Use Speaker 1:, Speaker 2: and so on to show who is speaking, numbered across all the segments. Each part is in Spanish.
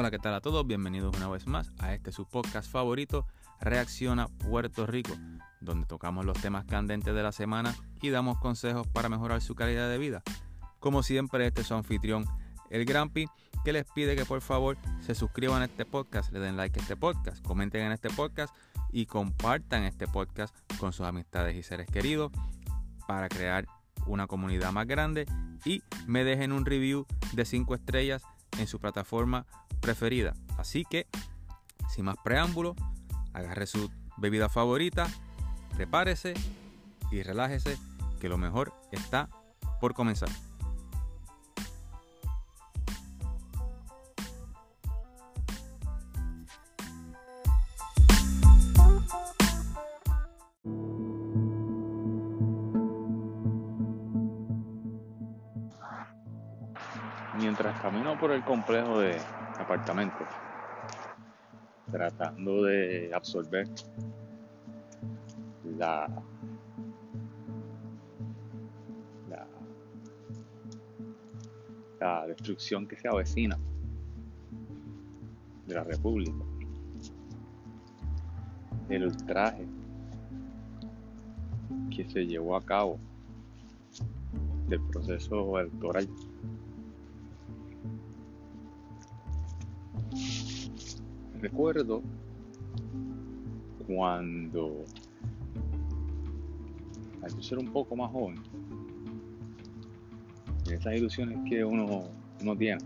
Speaker 1: Hola, ¿qué tal a todos? Bienvenidos una vez más a este su podcast favorito, Reacciona Puerto Rico, donde tocamos los temas candentes de la semana y damos consejos para mejorar su calidad de vida. Como siempre, este es su anfitrión, el Grampi, que les pide que por favor se suscriban a este podcast, le den like a este podcast, comenten en este podcast y compartan este podcast con sus amistades y seres queridos para crear una comunidad más grande y me dejen un review de 5 estrellas en su plataforma preferida. Así que, sin más preámbulo, agarre su bebida favorita, prepárese y relájese que lo mejor está por comenzar. Mientras camino por el complejo de apartamentos, tratando de absorber la, la, la destrucción que se avecina de la República, el ultraje que se llevó a cabo del proceso electoral recuerdo cuando al ser un poco más joven, esas ilusiones que uno, uno tiene,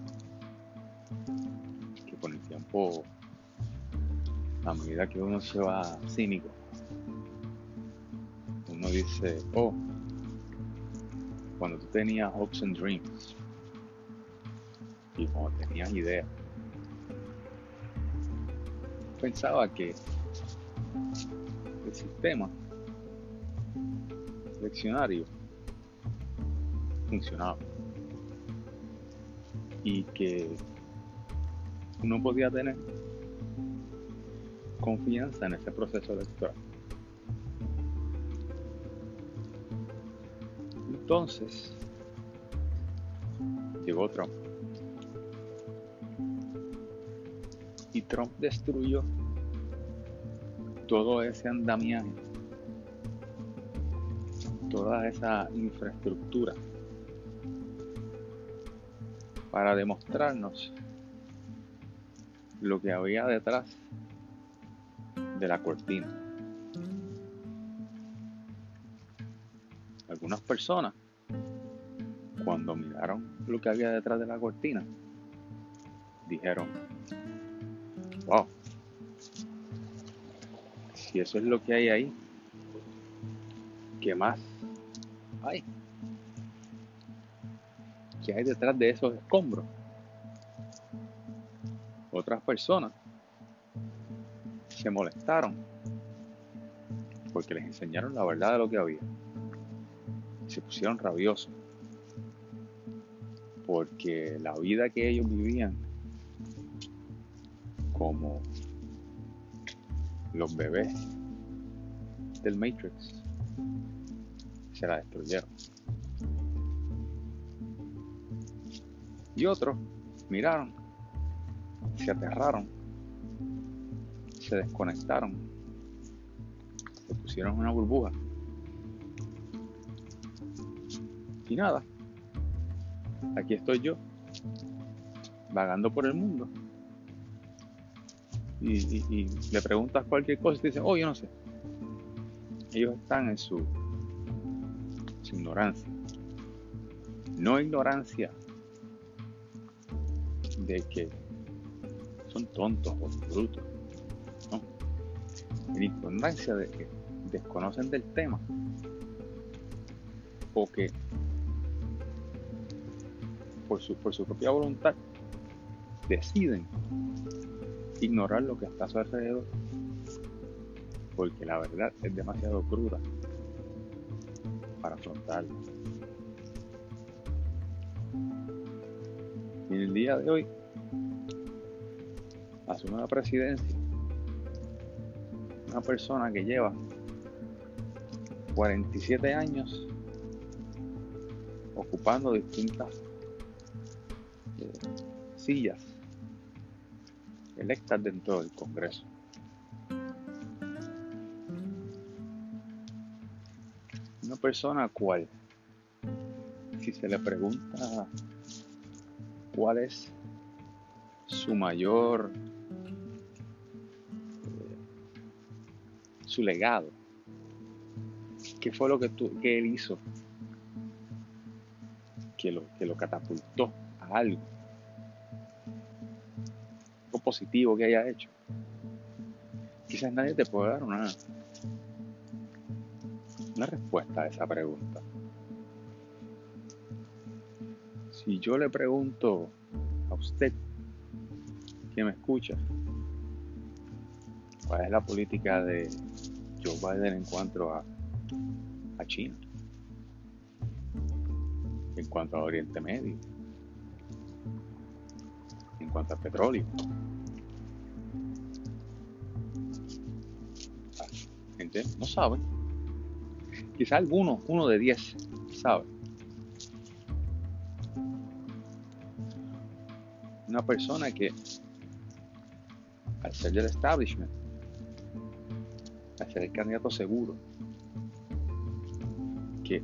Speaker 1: que con el tiempo, a medida que uno se va cínico, uno dice, oh, cuando tú tenías hopes and dreams, y cuando tenías ideas, pensaba que el sistema leccionario funcionaba y que uno podía tener confianza en ese proceso electoral. Entonces, llegó Trump. Trump destruyó todo ese andamiaje, toda esa infraestructura para demostrarnos lo que había detrás de la cortina. Algunas personas, cuando miraron lo que había detrás de la cortina, dijeron, wow, si eso es lo que hay ahí, ¿qué más hay? ¿Qué hay detrás de esos escombros? Otras personas se molestaron porque les enseñaron la verdad de lo que había. Se pusieron rabiosos porque la vida que ellos vivían como los bebés del Matrix se la destruyeron. Y otros miraron, se aterraron, se desconectaron, se pusieron una burbuja. Y nada, aquí estoy yo, vagando por el mundo y, le preguntas cualquier cosa y te dicen, oh, yo no sé. Ellos están en su, ignorancia. No ignorancia de que son tontos o brutos. ¿no? ignorancia de que desconocen del tema o que por su, por su propia voluntad deciden ignorar lo que está a su alrededor, porque la verdad es demasiado cruda para afrontarlo. Y en el día de hoy asume la presidencia una persona que lleva 47 años ocupando distintas eh, sillas electas dentro del Congreso. Una persona cual, si se le pregunta cuál es su mayor, eh, su legado, qué fue lo que, que él hizo que lo, que lo catapultó a algo positivo que haya hecho. Quizás nadie te puede dar una, una respuesta a esa pregunta. Si yo le pregunto a usted que me escucha, ¿cuál es la política de Joe Biden en cuanto a, a China? en cuanto al Oriente Medio, en cuanto al petróleo. No saben. Quizá alguno, uno de diez, sabe. Una persona que, al ser del establishment, al ser el candidato seguro, que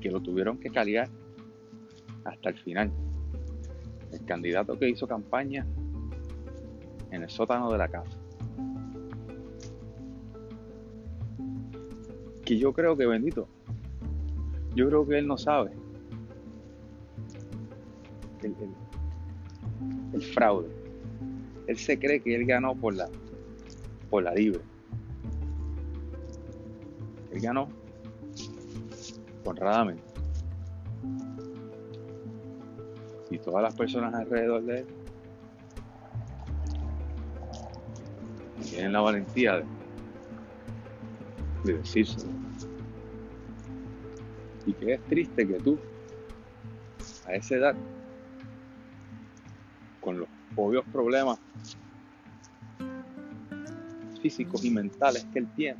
Speaker 1: que lo tuvieron que caliar hasta el final. El candidato que hizo campaña en el sótano de la casa. Que yo creo que bendito, yo creo que él no sabe el, fraude. Él se cree que él ganó por la, por la libre. Él ganó honradamente. Y todas las personas alrededor de él tienen la valentía de, de decírselo. Y que es triste que tú, a esa edad, con los obvios problemas físicos y mentales que él tiene,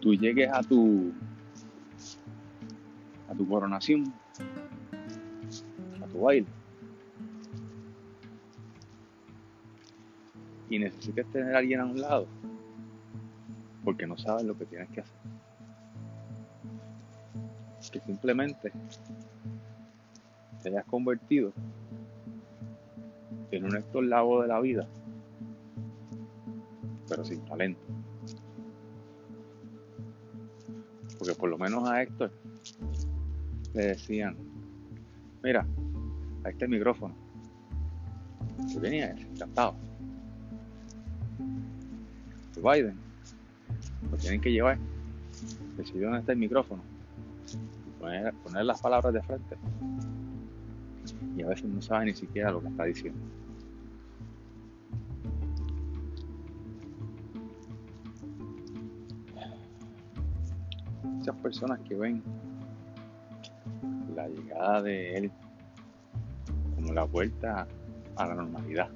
Speaker 1: tú llegues a tu a tu coronación, a tu baile, y necesites tener a alguien a un lado, porque no sabes lo que tienes que hacer. Que simplemente te hayas convertido en un esclavo de la vida, pero sin talento. Porque por lo menos a Héctor le decían, mira, ahí está el micrófono. Que venía él, Biden, lo tienen que llevar. Decidió dónde está el micrófono. Poner, las palabras de frente. Y a veces no sabe ni siquiera lo que está diciendo. personas que ven la llegada de él como la vuelta a la normalidad.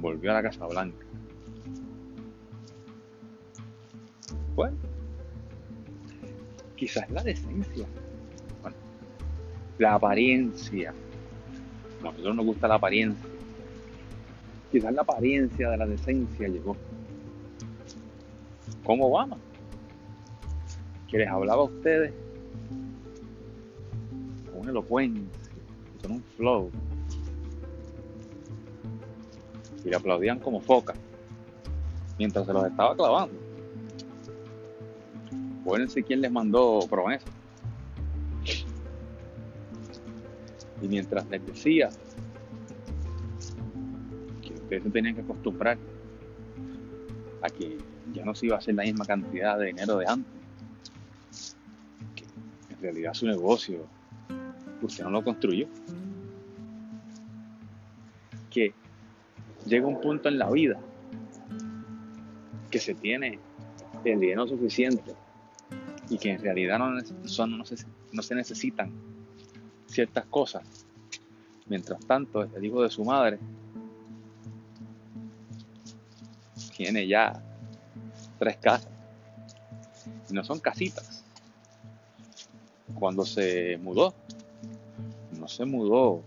Speaker 1: Volvió a la Casa Blanca. Bueno, quizás la decencia, bueno, la apariencia. A nosotros nos gusta la apariencia. Quizás la apariencia de la decencia llegó ¿Cómo Obama, que les hablaba a ustedes con elocuencia, con un flow, y le aplaudían como foca mientras se los estaba clavando. Acuérdense quién les mandó promesa. Y mientras les decía que ustedes se tenían que acostumbrar a que ya no se iba a hacer la misma cantidad de dinero de antes. Que en realidad su negocio usted no lo construyó. Que llega un punto en la vida que se tiene el dinero suficiente y que en realidad no, son, no, se, no se necesitan ciertas cosas. Mientras tanto, el hijo de su madre tiene ya tres casas. Y no son casitas.
Speaker 2: cuando se mudó. No se mudó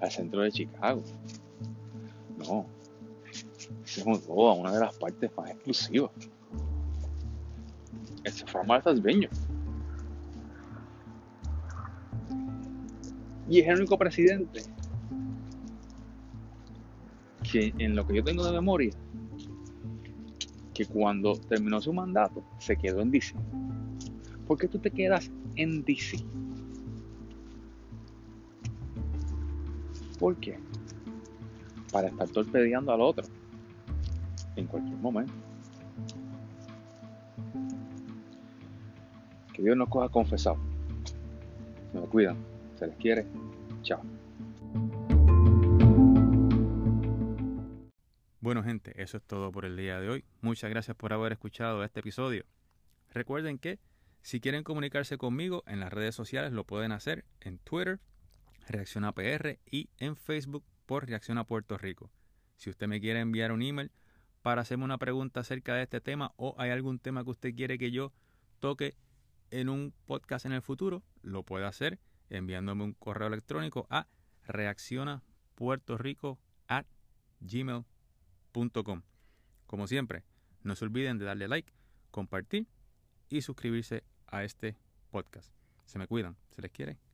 Speaker 2: al centro de Chicago. No. Se mudó a una de las partes más exclusivas. Se fue a. Y es el único presidente que en lo que yo tengo de memoria, que cuando terminó su mandato se quedó en DC. ¿Por qué tú te quedas en DC? ¿Por qué? Para estar torpedeando al otro en cualquier momento. Que Dios nos coja confesado. Se me cuidan. Se les quiere. Chao. Bueno gente, eso es todo por el día de hoy. Muchas gracias por haber escuchado este episodio. Recuerden que si quieren comunicarse conmigo en las redes sociales lo pueden hacer en Twitter, Reacciona PR y en Facebook por Reacciona Puerto Rico. Si usted me quiere enviar un email para hacerme una pregunta acerca de este tema o hay algún tema que usted quiere que yo toque en un podcast en el futuro, lo puede hacer enviándome un correo electrónico a reaccionapuertorico at gmail.com. Como siempre, no se olviden de darle like, compartir y suscribirse a este podcast. Se me cuidan, se les quiere.